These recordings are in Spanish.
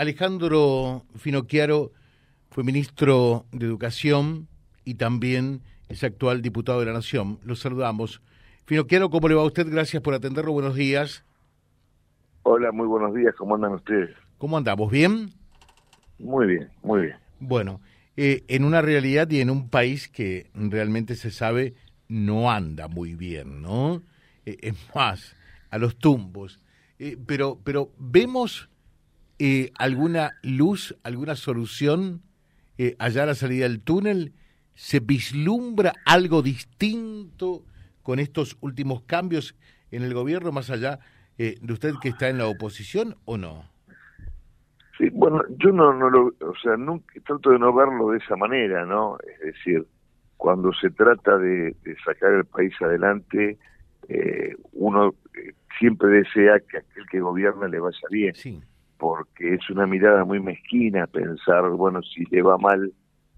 Alejandro Finocchiaro fue ministro de Educación y también es actual diputado de la Nación. Los saludamos. Finocchiaro, ¿cómo le va a usted? Gracias por atenderlo. Buenos días. Hola, muy buenos días. ¿Cómo andan ustedes? ¿Cómo andamos? ¿Bien? Muy bien, muy bien. Bueno, eh, en una realidad y en un país que realmente se sabe no anda muy bien, ¿no? Eh, es más, a los tumbos. Eh, pero, pero vemos alguna luz, alguna solución allá a la salida del túnel. ¿Se vislumbra algo distinto con estos últimos cambios en el gobierno, más allá de usted que está en la oposición o no? Sí, bueno, yo no, no lo, o sea, nunca, trato de no verlo de esa manera, ¿no? Es decir, cuando se trata de, sacar el país adelante, eh, uno eh, siempre desea que aquel que gobierna le vaya bien, sí. Porque es una mirada muy mezquina pensar, bueno, si le va mal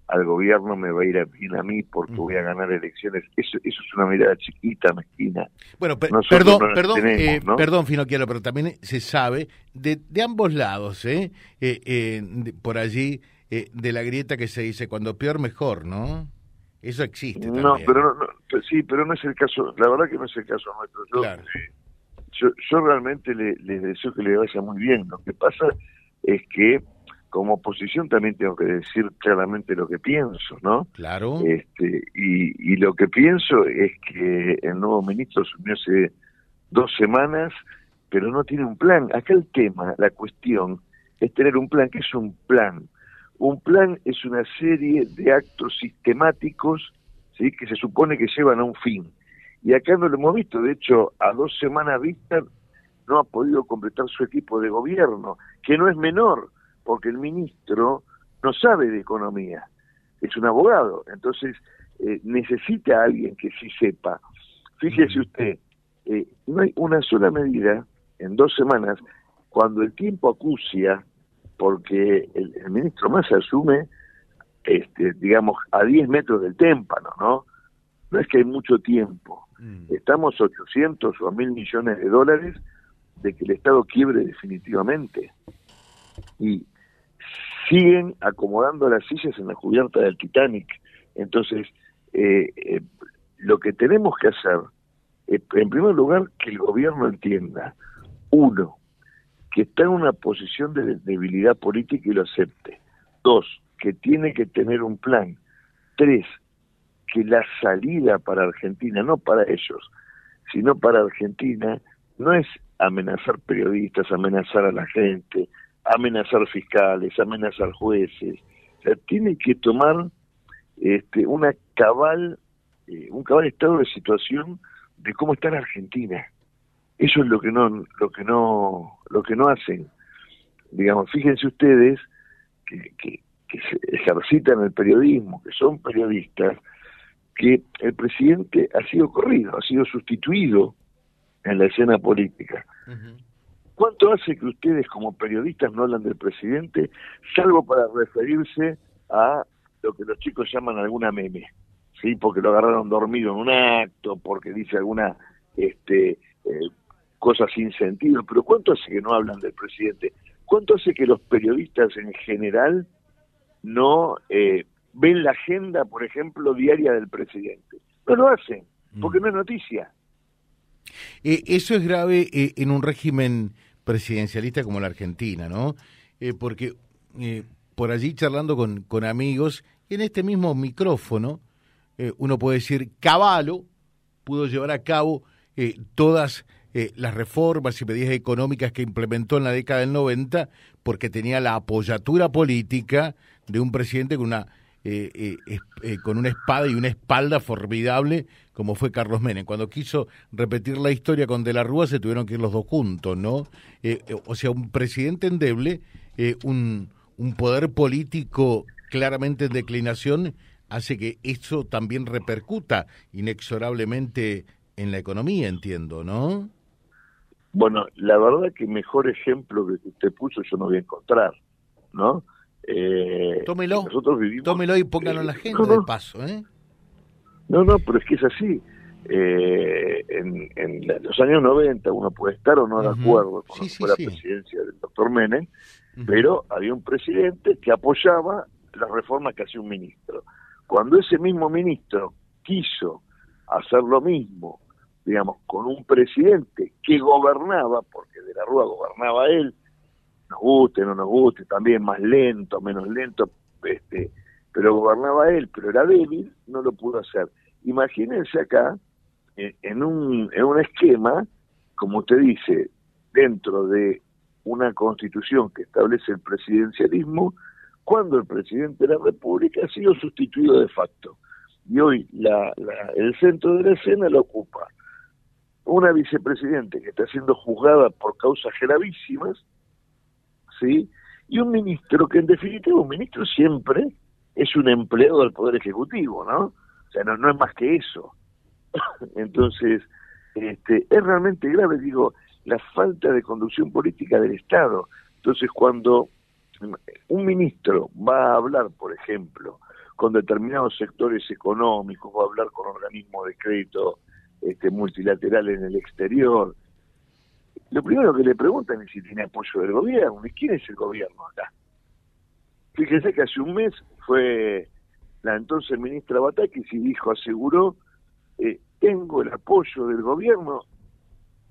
al gobierno me va a ir bien a mí porque voy a ganar elecciones. Eso, eso es una mirada chiquita, mezquina. Bueno, perdón, perdón, eh, perdón, pero también se sabe de, de ambos lados, ¿eh? eh, eh por allí, de la grieta que se dice, cuando peor, mejor, ¿no? Eso existe. No, pero no, sí, pero no es el caso, la verdad que no es el caso nuestro. Yo, yo, realmente le, les deseo que le vaya muy bien. Lo que pasa es que como oposición también tengo que decir claramente lo que pienso, ¿no? Claro. Este, y, y lo que pienso es que el nuevo ministro asumió hace dos semanas, pero no tiene un plan. Acá el tema, la cuestión, es tener un plan. que es un plan? Un plan es una serie de actos sistemáticos ¿sí? que se supone que llevan a un fin. Y acá no lo hemos visto. De hecho, a dos semanas vista no ha podido completar su equipo de gobierno, que no es menor porque el ministro no sabe de economía, es un abogado, entonces eh, necesita a alguien que sí sepa. Fíjese usted, eh, no hay una sola medida en dos semanas cuando el tiempo acucia, porque el, ministro más asume, este, digamos, a 10 metros del témpano, ¿no? No es que hay mucho tiempo. Mm. Estamos 800 o 1000 millones de dólares de que el Estado quiebre definitivamente. Y siguen acomodando las sillas en la cubierta del Titanic. Entonces, eh, eh, lo que tenemos que hacer, es, en primer lugar, que el gobierno entienda, uno, que está en una posición de debilidad política y lo acepte. Dos, que tiene que tener un plan. Tres, que la salida para Argentina, no para ellos, sino para Argentina, no es amenazar periodistas, amenazar a la gente, amenazar fiscales, amenazar jueces. O sea, tiene que tomar este, una cabal, eh, un cabal estado de situación de cómo está la Argentina. Eso es lo que no, lo que no, lo que no hacen. Digamos, fíjense ustedes que, que, que se ejercitan el periodismo, que son periodistas, que el presidente ha sido corrido, ha sido sustituido en la escena política. ¿Cuánto hace que ustedes como periodistas no hablan del presidente, salvo para referirse a lo que los chicos llaman alguna meme? ¿Sí? Porque lo agarraron dormido en un acto, porque dice alguna este, eh, cosa sin sentido. Pero ¿cuánto hace que no hablan del presidente? ¿Cuánto hace que los periodistas en general no eh, ven la agenda, por ejemplo, diaria del presidente? No lo hacen, porque mm. no es noticia. Eh, eso es grave eh, en un régimen presidencialista como la Argentina, ¿no? Eh, porque por allí charlando con, con amigos, en este mismo micrófono, uno puede decir, Caballo pudo llevar a cabo todas las reformas y medidas económicas que implementó en la década del 90 porque tenía la apoyatura política de un presidente con una eh, eh, eh, con una espada y una espalda formidable como fue Carlos Menem. Cuando quiso repetir la historia con De la Rúa se tuvieron que ir los dos juntos, ¿no? o sea, un presidente endeble, un, un poder político claramente en declinación, hace que eso también repercuta inexorablemente en la economía, entiendo, ¿no? Bueno, la verdad que mejor ejemplo que usted puso yo no voy a encontrar, ¿no? Eh, tómelo, tómelo y póngalo en la agenda de paso. ¿eh? No, no, pero es que es así. eh, en, los años 90 uno puede estar o no de acuerdo con la presidencia del doctor Menem, pero había un presidente que apoyaba las reformas que hacía un ministro. Cuando ese mismo ministro quiso hacer lo mismo, digamos, con un presidente que gobernaba, porque de la Rúa gobernaba él, nos guste, no nos guste, también más lento, menos lento, este, pero gobernaba él, pero era débil, no lo pudo hacer. Imagínense acá, en un, en un esquema, como usted dice, dentro de una constitución que establece el presidencialismo, cuando el presidente de la República ha sido sustituido de facto. Y hoy la, el centro de la escena lo ocupa una vicepresidente que está siendo juzgada por causas gravísimas, ¿sí? Y un ministro que en definitiva un ministro siempre es un empleado del Poder Ejecutivo, ¿no? O sea, no, no es más que eso. Entonces, este, es realmente grave, digo, la falta de conducción política del Estado. Entonces, cuando un ministro va a hablar, por ejemplo, con determinados sectores económicos, va a hablar con organismos de crédito este, multilateral en el exterior, lo primero que le preguntan es si tiene apoyo del gobierno. ¿Y quién es el gobierno acá? Fíjese que hace un mes fue la entonces ministra Batakis y dijo, aseguró, eh, tengo el apoyo del gobierno.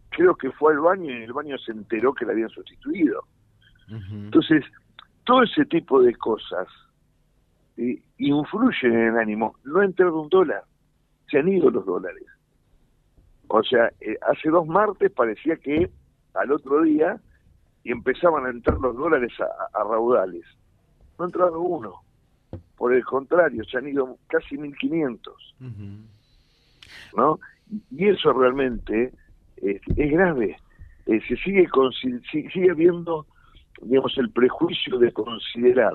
Creo que fue al baño y en el baño se enteró que la habían sustituido. Entonces, todo ese tipo de cosas eh, influyen en el ánimo. No ha entrado un dólar, se han ido los dólares. O sea, eh, hace dos martes parecía que al otro día y empezaban a entrar los dólares a, raudales. No ha entrado uno. Por el contrario, se han ido casi 1.500. ¿No? Y eso realmente es, grave. Eh, se sigue, sigue habiendo digamos, el prejuicio de considerar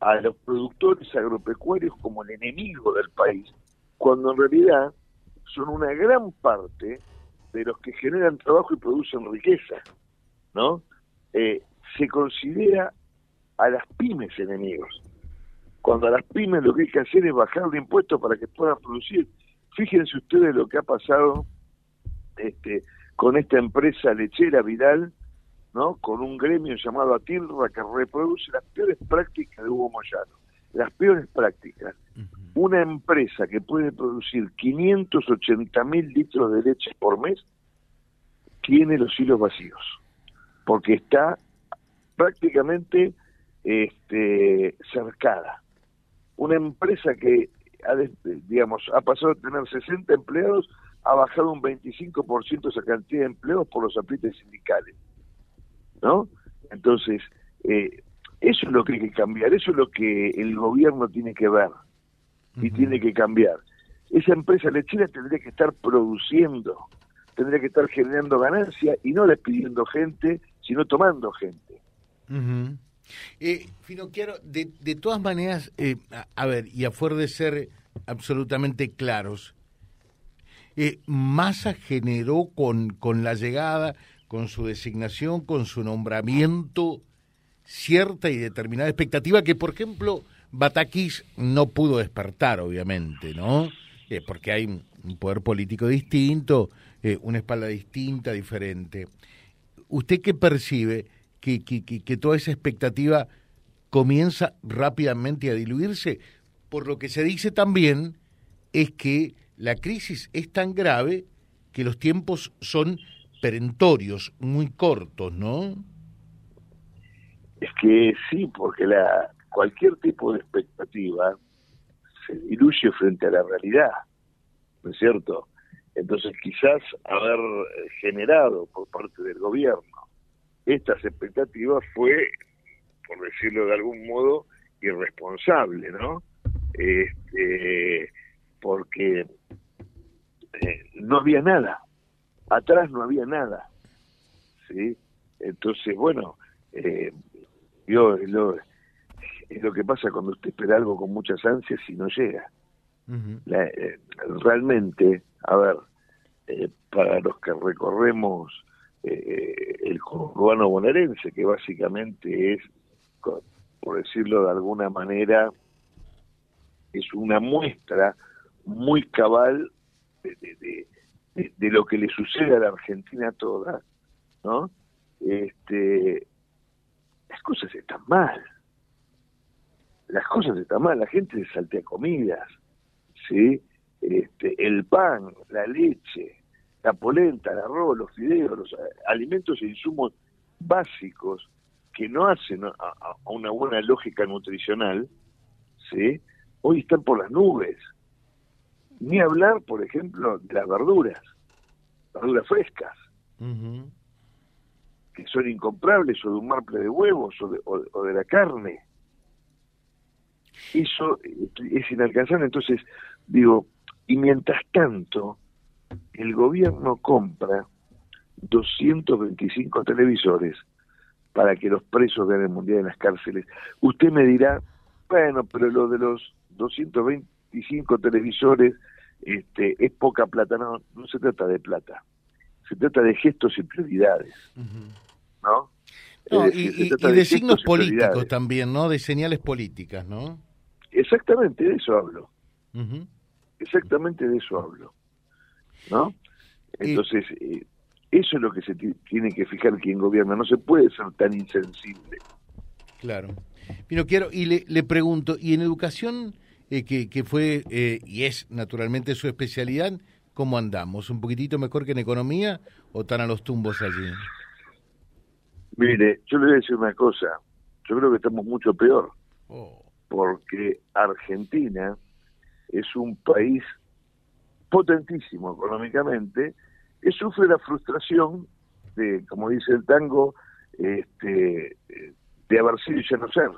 a los productores agropecuarios como el enemigo del país, cuando en realidad son una gran parte de los que generan trabajo y producen riqueza, ¿no? Eh, se considera a las pymes enemigos. Cuando a las pymes lo que hay que hacer es bajar el impuesto para que puedan producir. Fíjense ustedes lo que ha pasado este, con esta empresa lechera Vidal, ¿no? con un gremio llamado Atilra que reproduce las peores prácticas de Hugo Moyano. Las peores prácticas. Una empresa que puede producir 580 mil litros de leche por mes tiene los hilos vacíos, porque está prácticamente este, cercada. Una empresa que ha, digamos, ha pasado de tener 60 empleados, ha bajado un 25% esa cantidad de empleos por los aprietes sindicales. ¿no? Entonces, eh, eso es lo que hay que cambiar, eso es lo que el gobierno tiene que ver y tiene que cambiar. Esa empresa lechera tendría que estar produciendo, tendría que estar generando ganancia y no despidiendo gente, sino tomando gente. eh, Fino, quiero, de, de todas maneras, eh, a, ver, y a fuer de ser absolutamente claros, eh, Massa generó con, con la llegada con su designación, con su nombramiento, cierta y determinada expectativa que, por ejemplo, Batakis no pudo despertar, obviamente, ¿no? Eh, porque hay un poder político distinto, eh, una espalda distinta, diferente. ¿Usted qué percibe que, que, que, toda esa expectativa comienza rápidamente a diluirse? Por lo que se dice también es que la crisis es tan grave que los tiempos son perentorios, muy cortos, ¿no? Es que sí, porque la cualquier tipo de expectativa se diluye frente a la realidad, ¿no es cierto? Entonces quizás haber generado por parte del gobierno estas expectativas fue, por decirlo de algún modo, irresponsable, ¿no? Este, porque eh, no había nada, atrás no había nada, ¿sí? Entonces, bueno, eh, yo lo, es lo que pasa cuando usted espera algo con muchas ansias y no llega. Eh, realmente, a ver, eh, para los que recorremos eh, el urbano bonaerense, que básicamente es, por decirlo de alguna manera, es una muestra muy cabal de, de, lo que le sucede a la Argentina toda, ¿no? Este, las cosas están mal. Las cosas están mal, la gente se saltea comidas, ¿sí? Este, el pan, la leche, la polenta, el arroz, los fideos, los alimentos e insumos básicos que no hacen a, una buena lógica nutricional, ¿sí? hoy están por las nubes. Ni hablar, por ejemplo, de las verduras, verduras frescas, que son incomprables, o de un marple de huevos, o de, o de la carne. Eso es inalcanzable. Entonces, digo, y mientras tanto, el gobierno compra 225 televisores para que los presos vean el mundial en las cárceles. Usted me dirá, bueno, pero lo de los 225 televisores este, es poca plata. No, no se trata de plata. Se trata de gestos y prioridades. ¿No? y, de, signos políticos también, ¿no? De señales políticas, ¿no? Exactamente, de eso hablo. Exactamente de eso hablo. ¿No? Entonces, eh, eso es lo que se tiene que fijar quien gobierna. No se puede ser tan insensible. Claro. Pero quiero, y le, le pregunto, ¿y en educación, eh, que, que, fue eh, y es naturalmente su especialidad, cómo andamos? ¿Un poquitito mejor que en economía o están a los tumbos allí? Mire, yo le voy a decir una cosa. Yo creo que estamos mucho peor. Oh. Porque Argentina es un país potentísimo económicamente, que sufre la frustración de, como dice el tango, este, de haber sido y ya no ser,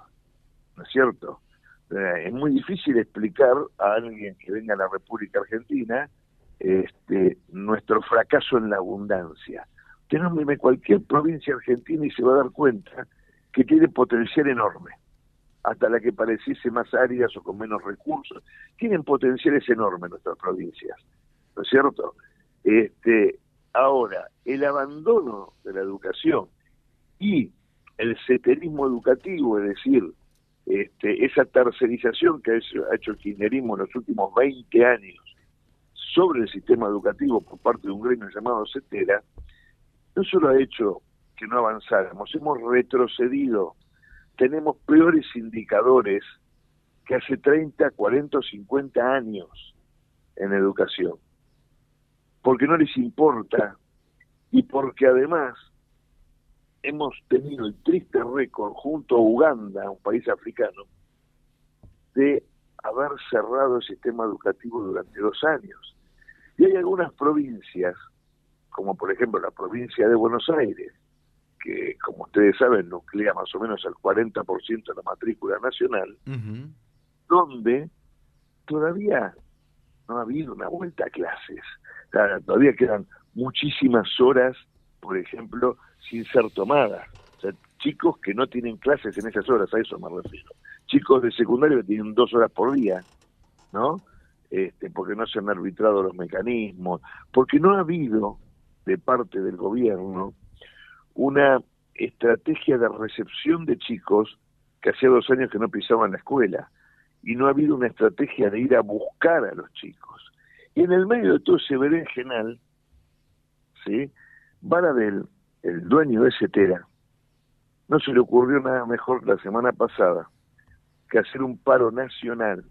¿no es cierto? Eh, es muy difícil explicar a alguien que venga a la República Argentina este, nuestro fracaso en la abundancia. Usted no cualquier provincia argentina y se va a dar cuenta que tiene potencial enorme hasta la que pareciese más áridas o con menos recursos. Tienen potenciales enormes nuestras provincias, ¿no es cierto? Este, ahora, el abandono de la educación y el seterismo educativo, es decir, este, esa tercerización que ha hecho el kirchnerismo en los últimos 20 años sobre el sistema educativo por parte de un gremio llamado CETERA, no solo ha hecho que no avanzáramos, hemos retrocedido tenemos peores indicadores que hace 30, 40 o 50 años en educación. Porque no les importa y porque además hemos tenido el triste récord junto a Uganda, un país africano, de haber cerrado el sistema educativo durante dos años. Y hay algunas provincias, como por ejemplo la provincia de Buenos Aires, que, como ustedes saben, nuclea más o menos el 40% de la matrícula nacional, donde todavía no ha habido una vuelta a clases. todavía quedan muchísimas horas, por ejemplo, sin ser tomadas. O sea, chicos que no tienen clases en esas horas, a eso me refiero. Chicos de secundario que tienen dos horas por día, ¿no? Este, porque no se han arbitrado los mecanismos, porque no ha habido de parte del gobierno una estrategia de recepción de chicos que hacía dos años que no pisaban la escuela y no ha habido una estrategia de ir a buscar a los chicos. Y en el medio de todo ese berenjenal, ¿sí? Varadel, el dueño de Cetera, no se le ocurrió nada mejor la semana pasada que hacer un paro nacional,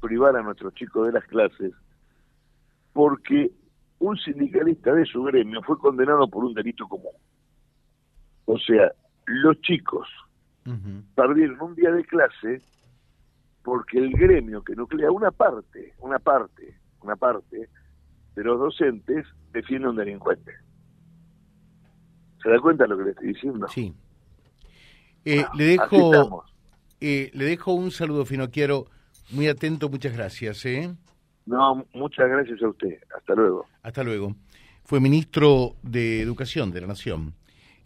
privar a nuestros chicos de las clases, porque un sindicalista de su gremio fue condenado por un delito común. O sea, los chicos perdieron un día de clase porque el gremio que nuclea una parte, una parte, una parte de los docentes defiende a un delincuente. ¿Se da cuenta de lo que le estoy diciendo? Sí. Eh, le dejo eh, le dejo un saludo fino, quiero muy atento, muchas gracias. ¿eh? No, muchas gracias a usted. Hasta luego. Hasta luego. Fue ministro de Educación de la Nación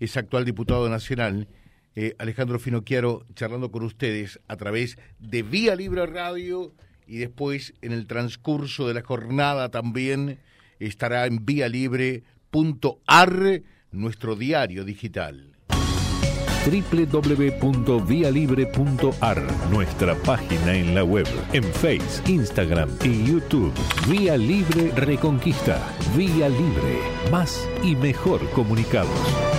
es actual diputado nacional, eh, Alejandro Finocchiaro, charlando con ustedes a través de Vía Libre Radio y después en el transcurso de la jornada también estará en libre.ar nuestro diario digital. www.vialibre.ar, nuestra página en la web, en Face, Instagram y YouTube. Vía Libre Reconquista. Vía Libre. Más y mejor comunicados.